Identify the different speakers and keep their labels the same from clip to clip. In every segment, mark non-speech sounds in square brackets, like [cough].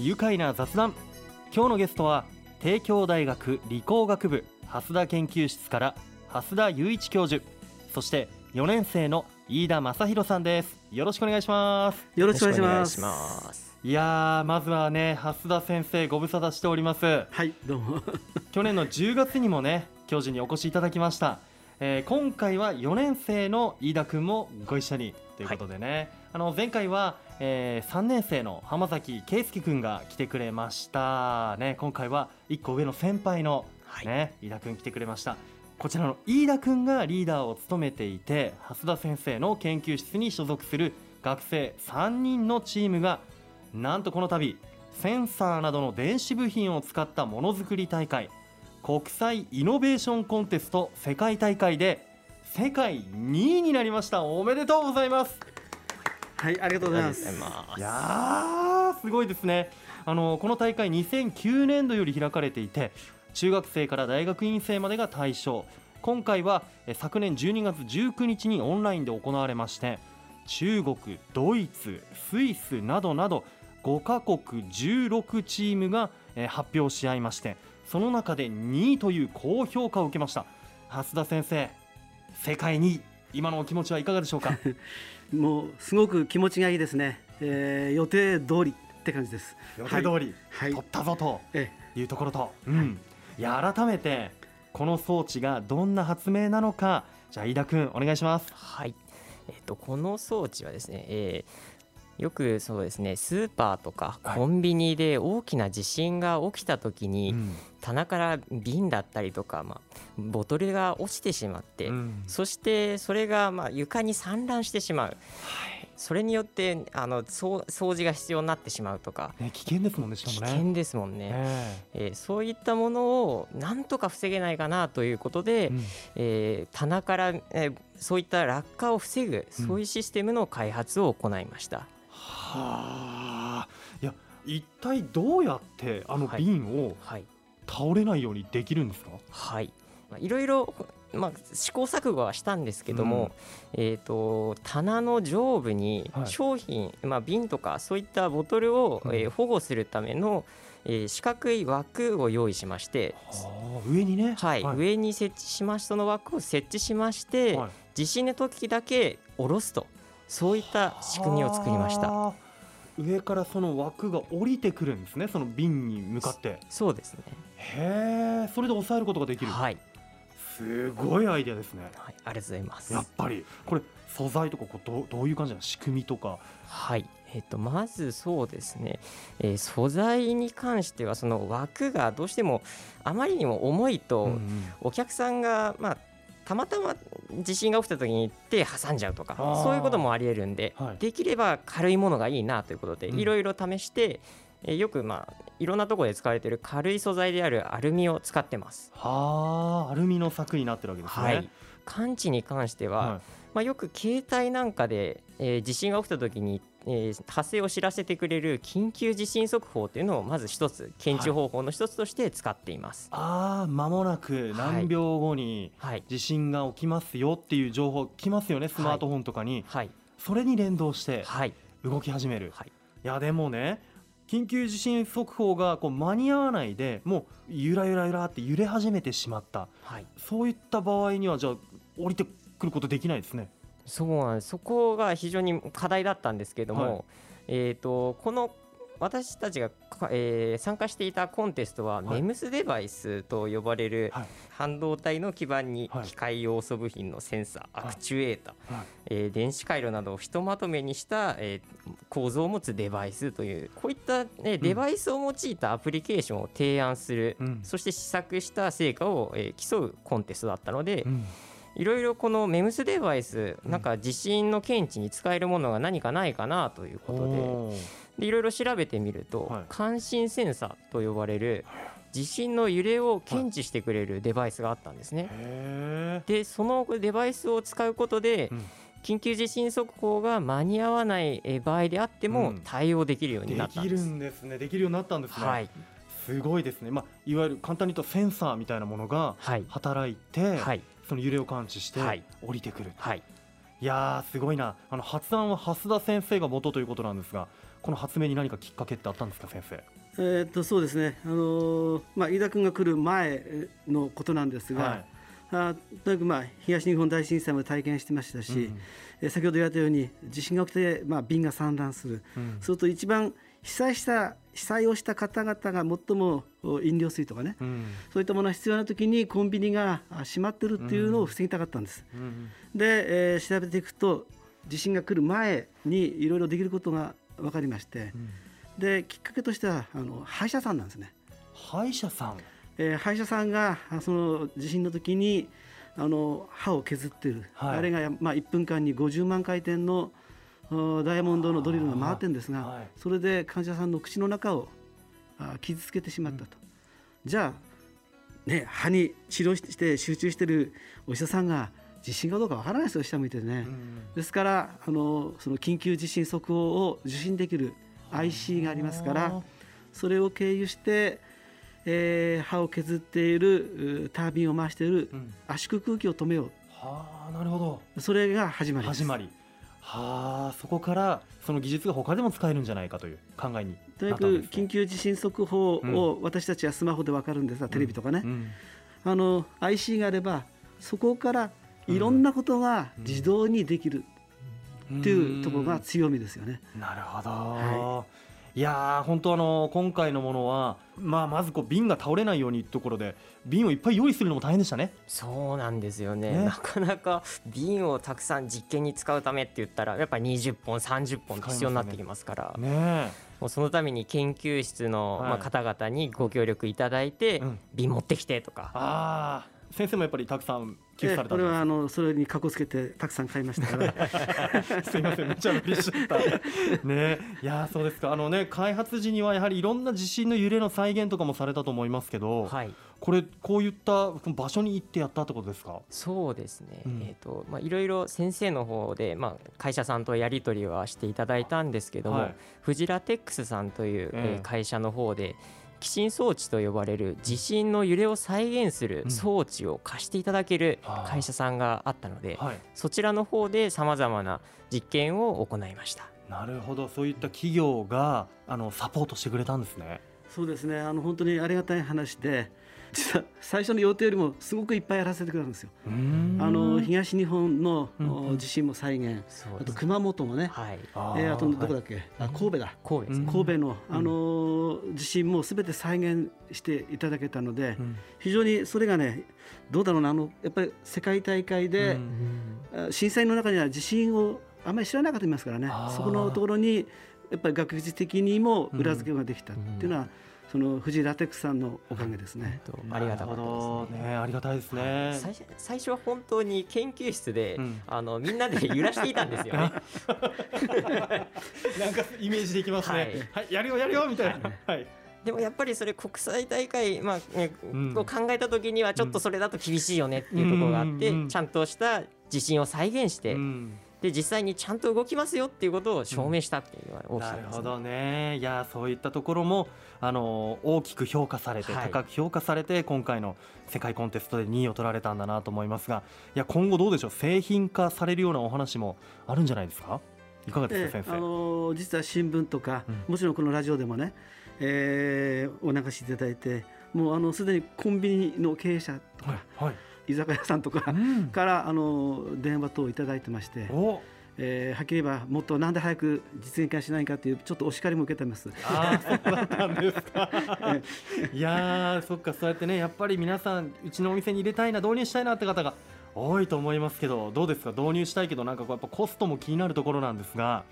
Speaker 1: 愉快な雑談。今日のゲストは帝京大学理工学部蓮田研究室から蓮田雄一教授。そして4年生の飯田正弘さんです。よろしくお願いします。
Speaker 2: よろしくお願いします。
Speaker 1: いやーまずはね蓮田先生ご無沙汰しております。
Speaker 2: はいどうも。[laughs]
Speaker 1: 去年の10月にもね教授にお越しいただきました、えー今回は4年生の飯田君もご一緒にということでね、あの前回は、え3年生の浜崎圭介君が来てくれましたね。今回は1個上の先輩の
Speaker 3: はい。
Speaker 1: ね、飯田君来てくれました。こちらの飯田君がリーダーを務めていて蓮田先生の研究室に所属する学生3人のチームがなんとこの度センサーなどの電子部品を使ったものづくり大会国際イノベーションコンテスト世界大会で世界2位になりました。おめでとうございます
Speaker 2: はいありがとうございます。
Speaker 3: います。
Speaker 1: いやーすごいですね。あのこの大会2009年度より開かれていて中学生から大学院生までが対象。今回はえ昨年12月19日にオンラインで行われまして中国ドイツスイスなどなど5カ国16チームがえ発表し合いましてその中で2位という高評価を受けました。蓮田先生世界2位今のお気持ちはいかがでしょうか？[laughs]
Speaker 2: もうすごく気持ちがいいですね、えー、予定通りって感じです。
Speaker 1: 予定通り、
Speaker 2: はい。
Speaker 1: 取ったぞと
Speaker 2: え
Speaker 1: いうところと、うん、いや改めてこの装置がどんな発明なのか。じゃあ飯田君お願いします。
Speaker 3: はい、えっとこの装置はですね、えーよくそうですねスーパーとか
Speaker 1: はい。
Speaker 3: コンビニで大きな地震が起きた時に、
Speaker 1: うん。
Speaker 3: 棚から瓶だったりとか、まあ、ボトルが落ちてしまって、
Speaker 1: うん。
Speaker 3: そしてそれがまあ床に散乱してしまう、それによってあの掃除が必要になってしまうとか。
Speaker 1: ね、危険ですもんねしか
Speaker 3: 危
Speaker 1: もね。
Speaker 3: 険ですもんね。
Speaker 1: え
Speaker 3: え。ーそういったものをなんとか防げないかなということで、
Speaker 1: えうん。
Speaker 3: えー棚から、えーそういった落下を防ぐ、
Speaker 1: うん。
Speaker 3: そういうシステムの開発を行いました。
Speaker 1: はあ。いや一体どうやってあの
Speaker 3: はい。
Speaker 1: 瓶を
Speaker 3: はい、
Speaker 1: 倒れないようにできるんですか、
Speaker 3: はい。まあいろいろ、まあ、試行錯誤はしたんですけども、えー、と棚の上部に
Speaker 1: はい。
Speaker 3: 商品、まあ、瓶とかそういったボトルを、
Speaker 1: うん。
Speaker 3: えー保護するための、えー四角い枠を用意しまして、
Speaker 1: はあ上にね。
Speaker 3: はい。
Speaker 1: はい。
Speaker 3: 上に設置しましその枠を設置しまして、
Speaker 1: はい。
Speaker 3: 地震の時だけ下ろすとそういった仕組みを作りました。
Speaker 1: はあ。上からその枠が降りてくるんですねその瓶に向かって。
Speaker 3: そうですね。
Speaker 1: へえそれで抑えることができる、
Speaker 3: はい、
Speaker 1: すごいアイデアですね。
Speaker 3: はい、ありがとうございます。
Speaker 1: やっぱりこれ素材とかこうどうどういう感じなの？仕組みとか。
Speaker 3: はい、えっとまずそうですね、えー素材に関してはその枠がどうしてもあまりにも重いと、お客さんがまあたまたま地震が起きた時に手挟んじゃうとかそういうこともありえるんで、
Speaker 1: はい。
Speaker 3: できれば軽いものがいいなということで
Speaker 1: うん。
Speaker 3: いろいろ試して、えーよくまあいろんなところで使われている軽い素材であるアルミを使ってます。
Speaker 1: はあアルミの柵になってるわけですね。
Speaker 3: はい、感知に関しては、
Speaker 1: は
Speaker 3: まあ、よく携帯なんかで、えー地震が起きた時に、えー発生を知らせてくれる緊急地震速報というのをまず一つ検知方法の一つとして使っています。
Speaker 1: ああ間もなく何秒後に
Speaker 3: はい、
Speaker 1: 地震が起きますよっていう情報来ますよねスマートフォンとかに、
Speaker 3: はい、
Speaker 1: それに連動して
Speaker 3: はい、
Speaker 1: 動き始める、
Speaker 3: はい、
Speaker 1: いやでもね緊急地震速報がこう間に合わないでもうゆらゆらゆらって揺れ始めてしまった。
Speaker 3: はい、
Speaker 1: そういった場合にはじゃあ降りてくることできないですね
Speaker 3: そうなんです。そこが非常に課題だったんですけれども、
Speaker 1: はい。
Speaker 3: えっ、とこの私たちがか、えー参加していたコンテストは、
Speaker 1: はい。
Speaker 3: MEMS デバイスと呼ばれる
Speaker 1: はい。
Speaker 3: 半導体の基板に
Speaker 1: はい。
Speaker 3: 機械要素部品のセンサー、
Speaker 1: はい。
Speaker 3: アクチュエーター、
Speaker 1: はい。
Speaker 3: えー電子回路などをひとまとめにした、えー構造を持つデバイスというこういった、ねデバイスを用いたアプリケーションを提案する、
Speaker 1: うん。
Speaker 3: そして試作した成果を、えー競うコンテストだったので、
Speaker 1: うん
Speaker 3: いろいろこの MEMS デバイス
Speaker 1: うん。
Speaker 3: なんか地震の検知に使えるものが何かないかなということででいろいろ調べてみると、
Speaker 1: はい。
Speaker 3: 感震センサーと呼ばれる地震の揺れを検知してくれるデバイスがあったんですね。
Speaker 1: へ
Speaker 3: でそのデバイスを使うことで、
Speaker 1: うん。
Speaker 3: 緊急地震速報が間に合わないえー場合であっても
Speaker 1: うん。
Speaker 3: 対応できるよう
Speaker 1: え
Speaker 3: になったんです。
Speaker 1: できるんですね。できるようになったんですね、
Speaker 3: はい、
Speaker 1: すごいですね。まあいわゆる簡単に言うとセンサーみたいなものが
Speaker 3: はい、
Speaker 1: 働いて、
Speaker 3: はい、
Speaker 1: その揺れを感知して
Speaker 3: はい。
Speaker 1: 降りてくる、
Speaker 3: はい、
Speaker 1: いやーすごいな。あの発案は蓮田先生が元ということなんですがこの発明に何かきっかけってあったんですか先生？
Speaker 2: えーっとそうですね、あのーまあ、飯田君が来る前のことなんですが、
Speaker 1: はい
Speaker 2: あとにかく、まあ、東日本大震災も体験してましたし、
Speaker 1: うん
Speaker 2: えー先ほど言われたように地震が起きて、まあ、便が散乱する、
Speaker 1: うん。
Speaker 2: すると一番被災した被災をした方々が最もお飲料水とかね、
Speaker 1: うん。
Speaker 2: そういったものが必要な時にコンビニがあ閉まってるっていうのを防ぎたかったんです。
Speaker 1: うん
Speaker 2: で、えー調べていくと地震が来る前にいろいろできることが分かりまして
Speaker 1: うん。
Speaker 2: できっかけとしてはあの歯医者さんなんですね。
Speaker 1: 歯医者さん
Speaker 2: えー歯医者さんがあその地震の時にあの歯を削ってる、
Speaker 1: はい。
Speaker 2: あれが、まあ、1分間に50万回転のおダイヤモンドのドリルが回ってるんですが、
Speaker 1: はい。
Speaker 2: それで患者さんの口の中をあ傷つけてしまったと、じゃあ、ね、歯に治療して集中してるお医者さんが地震かどうかわからないですよ下向いてね、
Speaker 1: うん
Speaker 2: ですからあのその緊急地震速報を受信できる IC がありますからそれを経由して、えー歯を削っているうタービンを回している
Speaker 1: うん。
Speaker 2: 圧縮空気を止めよ
Speaker 1: はあなるほど。
Speaker 2: うそれが始まりです。
Speaker 1: 始まり。はあそこからその技術が他でも使えるんじゃないかという考えに
Speaker 2: とにかく緊急地震速報を私たちはスマホで分かるんですが、テレビとかね、
Speaker 1: うん。
Speaker 2: あの IC があればそこからいろんなことが自動にできるっていうところが強みですよね。
Speaker 1: なるほど、、
Speaker 2: はい
Speaker 1: やー本当あの今回のものは、まあ、まずこう瓶が倒れないようにところで瓶をいっぱい用意するのも大変でしたね。
Speaker 3: そうなんですよね。
Speaker 1: ね。
Speaker 3: なかなか瓶をたくさん実験に使うためって言ったらやっぱ20本30本必要になってきますから。
Speaker 1: ね
Speaker 3: もうそのために研究室の、
Speaker 1: はい。
Speaker 3: まあ、方々にご協力いただいて、
Speaker 1: うん。
Speaker 3: 瓶持ってきてとか。
Speaker 1: ああ先生もやっぱりたくさん寄付された
Speaker 2: これ
Speaker 1: んです
Speaker 2: はあのそれにかこつけてたくさん買いましたから [laughs]
Speaker 1: すいません、めっちゃ嬉しかった。ね、いやー、そうですか。あのね、開発時にはやはりいろんな地震の揺れの再現とかもされたと思いますけど。
Speaker 3: はい
Speaker 1: これ、こういった場所に行ってやったってことですか？
Speaker 3: そうですね、
Speaker 1: うん
Speaker 3: えーとまあ、いろいろ先生の方で、まあ、会社さんとやり取りはしていただいたんですけども、
Speaker 1: はい
Speaker 3: フジラテックスさんという、えー
Speaker 1: ええ
Speaker 3: 会社の方で寄進装置と呼ばれる地震の揺れを再現する
Speaker 1: うん
Speaker 3: 装置を貸していただける会社さんがあったので、
Speaker 1: はい。
Speaker 3: そちらの方でさまざまな実験を行いました。
Speaker 1: なるほど、そういった企業が、あのサポートしてくれたんですね。
Speaker 2: そうですねあの本当にありがたい話で実は最初の予定よりもすごくいっぱいやらせてくれるんですよ。あの東日本の、地震も再現。あと熊本もね、
Speaker 3: はい、
Speaker 1: あ
Speaker 2: とどこだ
Speaker 1: はい
Speaker 2: っけ、あ神戸だ。
Speaker 3: 神戸
Speaker 2: 神戸の、あのー地震もすべて再現していただけたので、
Speaker 1: うん。
Speaker 2: 非常にそれがねどうだろうな。あのやっぱり世界大会で、
Speaker 1: うん
Speaker 2: あ震災の中には地震をあんまり知らなかったいますからね。そこのところにやっぱり学術的にも裏付けができたっていうのは、その藤井ラテックスさんのおかげですね。
Speaker 3: とありがたかったです
Speaker 1: ね、ありがたいですね。
Speaker 3: 最初最初は本当に研究室で、
Speaker 1: うん
Speaker 3: あのみんなで揺らしていたんですよね。[laughs]
Speaker 1: なんかイメージできますね。はい、やるよやるよみたいな。はい。
Speaker 3: でもやっぱりそれ国際大会、まあね
Speaker 1: うん
Speaker 3: を考えた時にはちょっとそれだと厳しいよねっていうところがあって、ちゃんとした地震を再現して、
Speaker 1: うん
Speaker 3: で実際にちゃんと動きますよっていうことを証明したっていうのは大き
Speaker 1: な
Speaker 3: かったですね。
Speaker 1: るほどね。いやそういったところもあの大きく評価されて、
Speaker 3: はい
Speaker 1: 高く評価されて今回の世界コンテストで2位を取られたんだなと思いますが、いや今後どうでしょう？製品化されるようなお話もあるんじゃないですか？いかがですか先生？
Speaker 2: であのー実は新聞とか、
Speaker 1: うん
Speaker 2: もちろんこのラジオでもね、えーお流しいただいてもうあのすでにコンビニの経営者とか、
Speaker 1: はいはい。
Speaker 2: 居酒屋さんとか
Speaker 1: うん。
Speaker 2: からあの電話等をいただいてまして、
Speaker 1: お。
Speaker 2: えーはっきり言えばもっとなんで早く実現化しないかというちょっとお叱りも受けてます。
Speaker 1: ああそうだったんですか。[laughs] いやーそっかそうやってねやっぱり皆さんうちのお店に入れたいな導入したいなって方が多いと思いますけどどうですか導入したいけどなんかこうやっぱコストも気になるところなんですが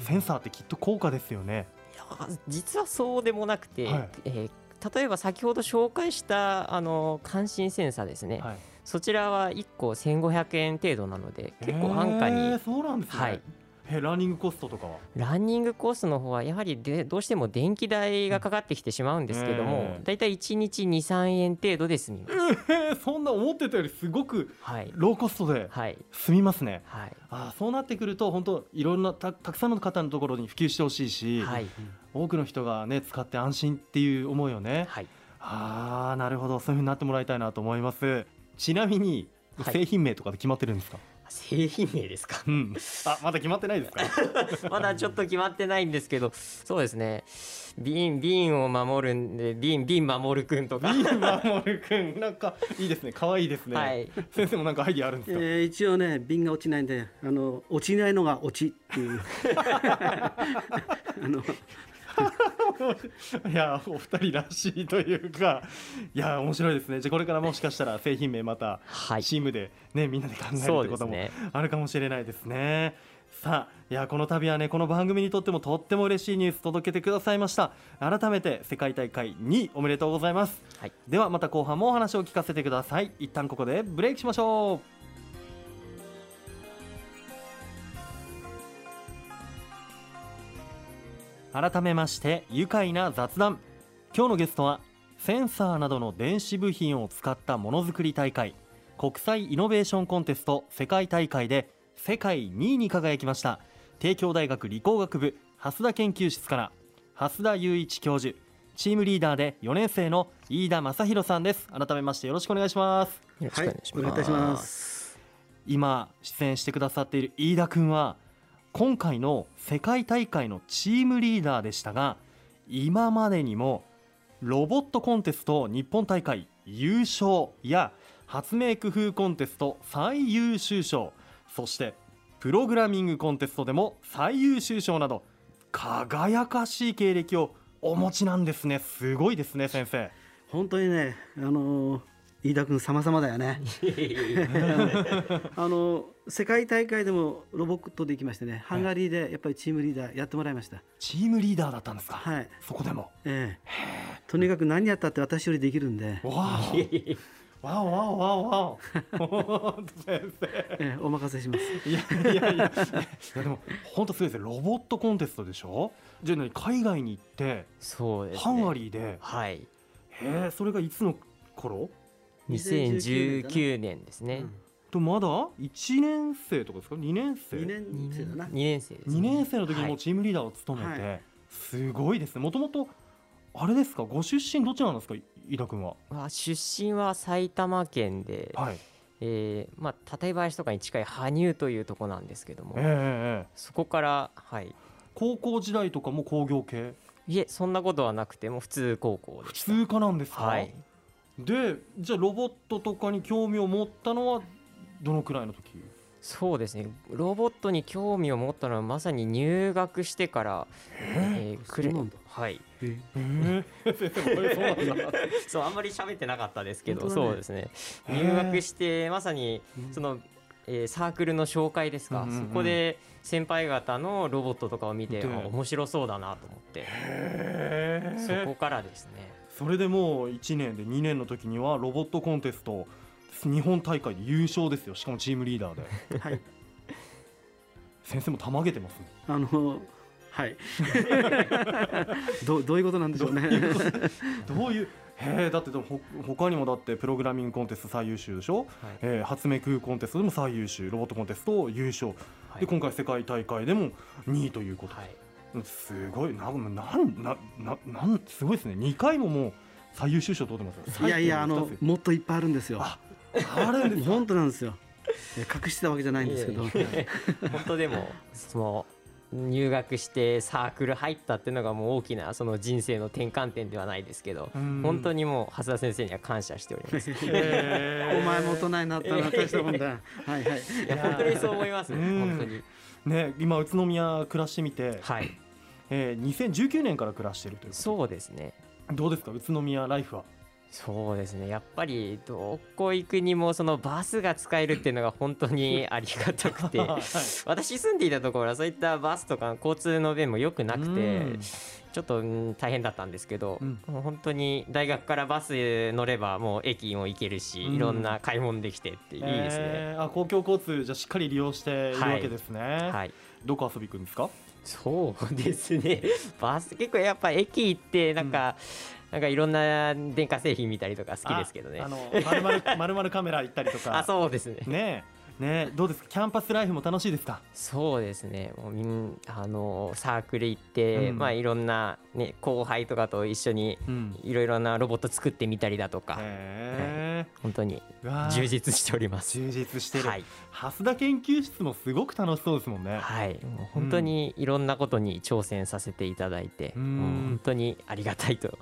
Speaker 1: センサーってきっと高価ですよね。
Speaker 3: いや実はそうでもなくて、
Speaker 1: はい
Speaker 3: えー例えば先ほど紹介したあの感震センサーですね、
Speaker 1: はい、
Speaker 3: そちらは1個1500円程度なので結構安価に、
Speaker 1: えーそうなんですね。
Speaker 3: はい。
Speaker 1: えランニングコストとかは？
Speaker 3: ランニングコストの方はやはりでどうしても電気代がかかってきてしまうんですけども、
Speaker 1: ええ
Speaker 3: だいたい1日23円程度で済みます。
Speaker 1: えーそんな思ってたよりすごく
Speaker 3: はい、
Speaker 1: ローコストで
Speaker 3: はい。
Speaker 1: 済みますね。
Speaker 3: はい。
Speaker 1: あーそうなってくると本当いろんなたたくさんの方のところに普及してほしいし、
Speaker 3: はい。
Speaker 1: 多くの人がね使って安心っていう思いをね、
Speaker 3: はい。
Speaker 1: ああなるほど。そういうふうになってもらいたいなと思いますちなみに
Speaker 3: はい。
Speaker 1: 製品名とかで決まってるんですか、
Speaker 3: 製品名ですか？
Speaker 1: うん、あまだ決まってないですか？[laughs]
Speaker 3: まだちょっと決まってないんですけどそうですね。瓶瓶を守るんで瓶瓶守るくんとか。
Speaker 1: ビーマモルくんなんかいいですね。可愛いですね、
Speaker 3: はい。
Speaker 1: 先生もなんかアイディアあるんですか、
Speaker 2: えー一応ね瓶が落ちないんであの落ちないのが落ちっていう。[laughs] [laughs] あの [laughs]
Speaker 1: いやお二人らしいというかいや面白いですね。じゃあこれからもしかしたら製品名また
Speaker 3: はい。
Speaker 1: チームでねみんなで考えるってこともあるかもしれないですね。さあいやこの度はねこの番組にとってもとっても嬉しいニュース届けてくださいました。改めて世界大会2位おめでとうございます、
Speaker 3: はい。
Speaker 1: ではまた後半もお話を聞かせてください。一旦ここでブレイクしましょう改めまして愉快な雑談。今日のゲストはセンサーなどの電子部品を使ったものづくり大会国際イノベーションコンテスト世界大会で世界2位に輝きました帝京大学理工学部蓮田研究室から蓮田雄一教授チームリーダーで4年生の飯田正弘さんです。改めましてよろしくお願いします。
Speaker 3: よろしくお願いします。
Speaker 1: 今出演してくださっている飯田君は今回の世界大会のチームリーダーでしたが今までにもロボットコンテスト日本大会優勝や発明工夫コンテスト最優秀賞そしてプログラミングコンテストでも最優秀賞など輝かしい経歴をお持ちなんですね。すごいですね先生。
Speaker 2: 本当にねあの飯田君様々だよね。[laughs] あの世界大会でもロボットで行きましてねハンガリーでやっぱりチームリーダーやってもらいました。
Speaker 1: チームリーダーだったんですか、
Speaker 2: はい。
Speaker 1: そこでも？
Speaker 2: ええ。とにかく何やったって私よりできるんで、
Speaker 1: わーおわおわおわおわお本当先生
Speaker 2: ええお任せします。
Speaker 1: いやいやいや。いやでも本当すごいですね。ロボットコンテストでしょ？じゃあ何海外に行って
Speaker 3: そうですね。
Speaker 1: ハンガリーで？
Speaker 3: はい。
Speaker 1: へえそれがいつの頃？
Speaker 3: 2019年ですね、
Speaker 1: とまだ？1年生とかですか？2年生
Speaker 2: ？2年生だな。
Speaker 3: 2年生です、
Speaker 1: 2年生の時にもチームリーダーを務めて、
Speaker 2: はい。
Speaker 1: すごいですね。もともとあれですか？ご出身どちらなんですか？飯田君は。
Speaker 3: まあ出身は埼玉県で、
Speaker 1: はい。
Speaker 3: えーまあ、館林とかに近い羽生というとこなんですけども、
Speaker 1: ええええ。
Speaker 3: そこから、はい、
Speaker 1: 高校時代とかも工業系？
Speaker 3: いえそんなことはなくてもう普通高校
Speaker 1: 普
Speaker 3: でした。
Speaker 1: 通科なんですか、
Speaker 3: はい
Speaker 1: でじゃあロボットとかに興味を持ったのはどのくらいの時？
Speaker 3: そうですね。ロボットに興味を持ったのはまさに入学してから、えー？くれはい
Speaker 2: え
Speaker 1: ええ先生これそうなんだ。[laughs]
Speaker 3: そうあんまり喋ってなかったですけど、
Speaker 2: ね。
Speaker 3: そうですね。入学してまさに
Speaker 2: うん。
Speaker 3: その、えーサークルの紹介ですか、
Speaker 1: うんうんうん。
Speaker 3: そこで先輩方のロボットとかを見て面白そうだなと思って
Speaker 1: へ
Speaker 3: そこ
Speaker 1: え
Speaker 3: からですね
Speaker 1: それでもう1年で2年の時にはロボットコンテスト日本大会で優勝ですよ。しかもチームリーダーで。
Speaker 2: はい。
Speaker 1: 先生もたまげてますね。
Speaker 2: あのはい。どうどういうことなんでしょうね。
Speaker 1: どういうへえだってでもほ他にもだってプログラミングコンテスト最優秀でしょ、
Speaker 3: はい。
Speaker 1: えー発明工夫コンテストでも最優秀ロボットコンテスト優勝、
Speaker 3: はい。
Speaker 1: で今回世界大会でも2位ということ、
Speaker 3: はい
Speaker 1: すごい。ななんなななんすごいですね。2回ももう最優秀賞取ってますよ。
Speaker 2: いやいやあのもっといっぱいあるんですよ。
Speaker 1: ああるんですか？
Speaker 2: 本当なんですよ。え隠してたわけじゃないんですけど。
Speaker 3: 本当でもその入学してサークル入ったっていうのがもう大きなその人生の転換点ではないですけど
Speaker 1: うん。
Speaker 3: 本当にもう蓮田先生には感謝しております。
Speaker 2: お前も大人になったな大したもんだ。はいはい。
Speaker 3: や本当にそう思います
Speaker 1: うん。
Speaker 3: 本当に。
Speaker 1: ね今宇都宮暮らしてみて、
Speaker 3: はい
Speaker 1: えー、2019年から暮らしてるというこ
Speaker 3: そうですね。
Speaker 1: とどうですか？宇都宮ライフは？
Speaker 3: そうですね。やっぱりどこ行くにもそのバスが使えるっていうのが本当に [laughs] ありがたくて。[laughs]
Speaker 1: はい。
Speaker 3: 私住んでいたところはそういったバスとか交通の便も良くなくて
Speaker 1: うん。
Speaker 3: ちょっとうん大変だったんですけど、
Speaker 1: うん。
Speaker 3: 本当に大学からバス乗ればもう駅も行けるし、
Speaker 1: うん。
Speaker 3: いろんな買い物できてっていいですね。
Speaker 1: えーあ公共交通じゃしっかり利用しているわけですね、
Speaker 3: はい、
Speaker 1: どこ遊び行くんですか？
Speaker 3: そうですね。[laughs] バス結構やっぱ駅行ってなんか、なんかいろんな電化製品見たりとか好きですけどね。
Speaker 1: ああのまるまるまるまるカメラ行ったりとか。
Speaker 3: あそうですね。
Speaker 1: ねえ。ねえ。どうですか？キャンパスライフも楽しいですか？
Speaker 3: そうですね。もうみんあのサークル行って、
Speaker 1: うん。
Speaker 3: まあいろんな、ね、後輩とかと一緒に
Speaker 1: うん。
Speaker 3: いろいろなロボット作ってみたりだとか、
Speaker 1: へえ
Speaker 3: 本当に充実しております。
Speaker 1: 充実してる、
Speaker 3: はい、
Speaker 1: 蓮田研究室もすごく楽しそうですもんね。
Speaker 3: はい、もう本当にいろんなことに挑戦させていただいて、
Speaker 1: うん。
Speaker 3: 本当にありがたいと。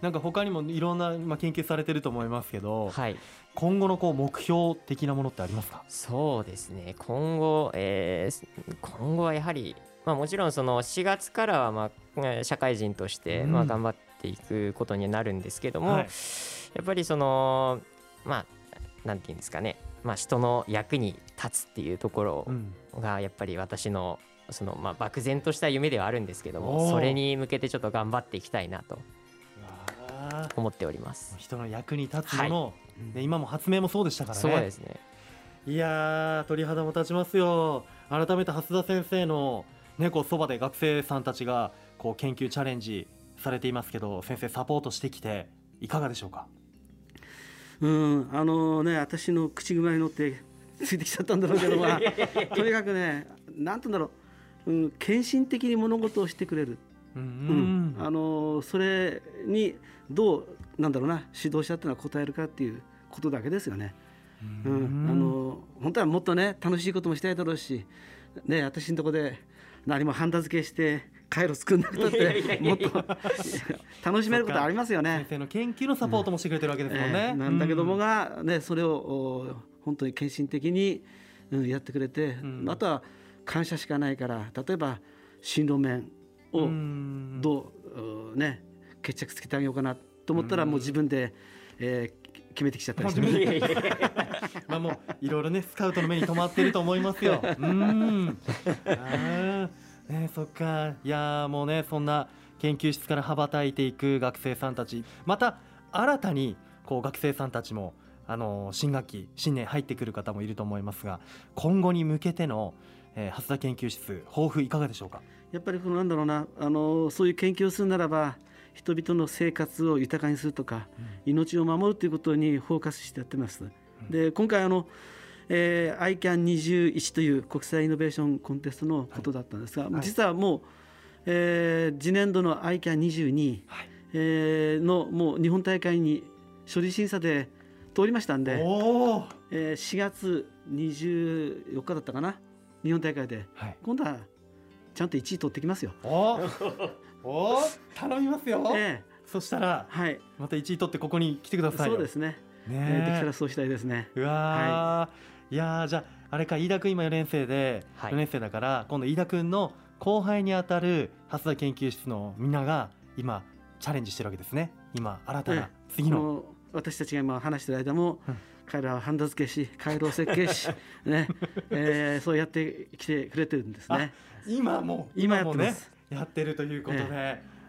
Speaker 1: なんか他にもいろんな、まあ、研究されてると思いますけど、
Speaker 3: はい、
Speaker 1: 今後のこう目標的なものってありますか？
Speaker 3: そうですね。今後、えー今後はやはり、まあ、もちろんその4月からはまあえー社会人として
Speaker 1: うん。
Speaker 3: まあ頑張っていくことになるんですけども、
Speaker 1: はい。
Speaker 3: やっぱりそのまあなんていうんですかね、まあ、人の役に立つっていうところ
Speaker 1: うん。
Speaker 3: がやっぱり私のそのまあ漠然とした夢ではあるんですけどもそれに向けてちょっと頑張っていきたいなと思っております。
Speaker 1: 人の役に立つもの、
Speaker 2: うん
Speaker 1: ね、今も発明もそうでしたからね。
Speaker 3: そうですね。
Speaker 1: いやー鳥肌も立ちますよ。改めて蓮田先生のねこうそばで学生さんたちがこう研究チャレンジされていますけど先生サポートしてきていかがでしょうか？
Speaker 2: うんあのね私の口車に乗ってついてきちゃったんだろうけどまあ [laughs] とにかくねなんて言うんだろう、うん、献身的に物事をしてくれる、
Speaker 1: う
Speaker 2: うん。あのそれにどうなんだろうな。指導者っていうのは応えるかっていうことだけですよね。うん、あの本当はもっとね楽しいこともしたいだろうし、ね、私のとこで何もハンダ付けして回路作んなくたってもっと楽しめることありますよ
Speaker 1: 先
Speaker 2: ね。
Speaker 1: 生の研究のサポートもしてくれてるわけですもんね、
Speaker 2: ええなんだけども
Speaker 1: うん
Speaker 2: が、ね、それをお本当に献身的に、うん、やってくれて、
Speaker 1: うん。
Speaker 2: あとは感謝しかないから例えば進路面を
Speaker 1: うん。
Speaker 2: どう、うね、決着つけてあげようかなと思ったら、
Speaker 1: うん。
Speaker 2: もう自分で、えー決めてきちゃった
Speaker 1: まあもういろいろねスカウトの目に留まってると思いますよ。うん。[laughs] ね [laughs] そっかいやーもうねそんな研究室から羽ばたいていく学生さんたちまた新たにこう学生さんたちもあのー新学期新年入ってくる方もいると思いますが今後に向けての、えー、蓮田研究室抱負いかがでしょうか？
Speaker 2: やっぱりこのなんだろうなあのそういう研究をするならば人々の生活を豊かにするとか、命を守るということにフォーカスしてやってます。で今回あの、えー、ICAN21 という国際イノベーションコンテストのことだったんですが、
Speaker 1: はい
Speaker 2: 実はもう、えー次年度の ICAN22、
Speaker 1: はい
Speaker 2: えーのもう日本大会に処理審査で通りましたんで、
Speaker 1: おお。
Speaker 2: えー4月24日だったかな？日本大会で
Speaker 1: はい。
Speaker 2: 今度はちゃんと1位取ってきますよ。
Speaker 1: お [laughs] おお頼みますよ。
Speaker 2: ええ
Speaker 1: そしたら
Speaker 2: はい、
Speaker 1: また1位取ってここに来てくださいよ。
Speaker 2: そうですね。
Speaker 1: ね
Speaker 2: えーできた
Speaker 1: え
Speaker 2: らそうしたいですね。
Speaker 1: うわー、い、やーじゃああれか飯田君今4年生で
Speaker 3: はい。
Speaker 1: 4年生だから、今度飯田君の後輩にあたる蓮田研究室のみんなが今チャレンジしてるわけですね。今新たな次
Speaker 2: の、私たちが今話してる間も、
Speaker 1: うん。
Speaker 2: 彼らはハンダ付けし回路設計し、[laughs] ね。えーそうやってきてくれてるんですね。
Speaker 1: 今も
Speaker 2: 今やっ
Speaker 1: もね
Speaker 2: てます。
Speaker 1: やってるということで、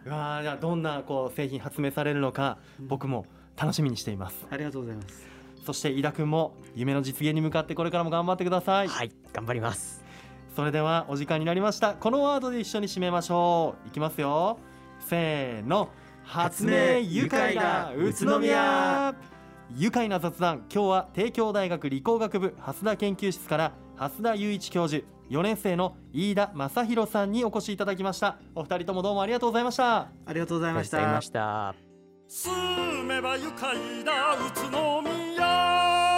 Speaker 1: うわーじゃあどんなこう製品発明されるのか僕も楽しみにしています。
Speaker 2: ありがとうございます。
Speaker 1: そして飯田君も夢の実現に向かってこれからも頑張ってください。
Speaker 3: はい頑張ります。
Speaker 1: それではお時間になりました。このワードで一緒に締めましょう。いきますよ。せーの。発明愉快な宇都宮。愉快な雑談。今日は帝京大学理工学部蓮田研究室から蓮田雄一教授4年生の飯田正弘さんにお越しいただきました。お二人ともどうもありがとうございました。
Speaker 2: ありがとうございまし
Speaker 3: ありがとうござい
Speaker 2: た
Speaker 3: ま。した
Speaker 4: 住めば愉快な宇都宮。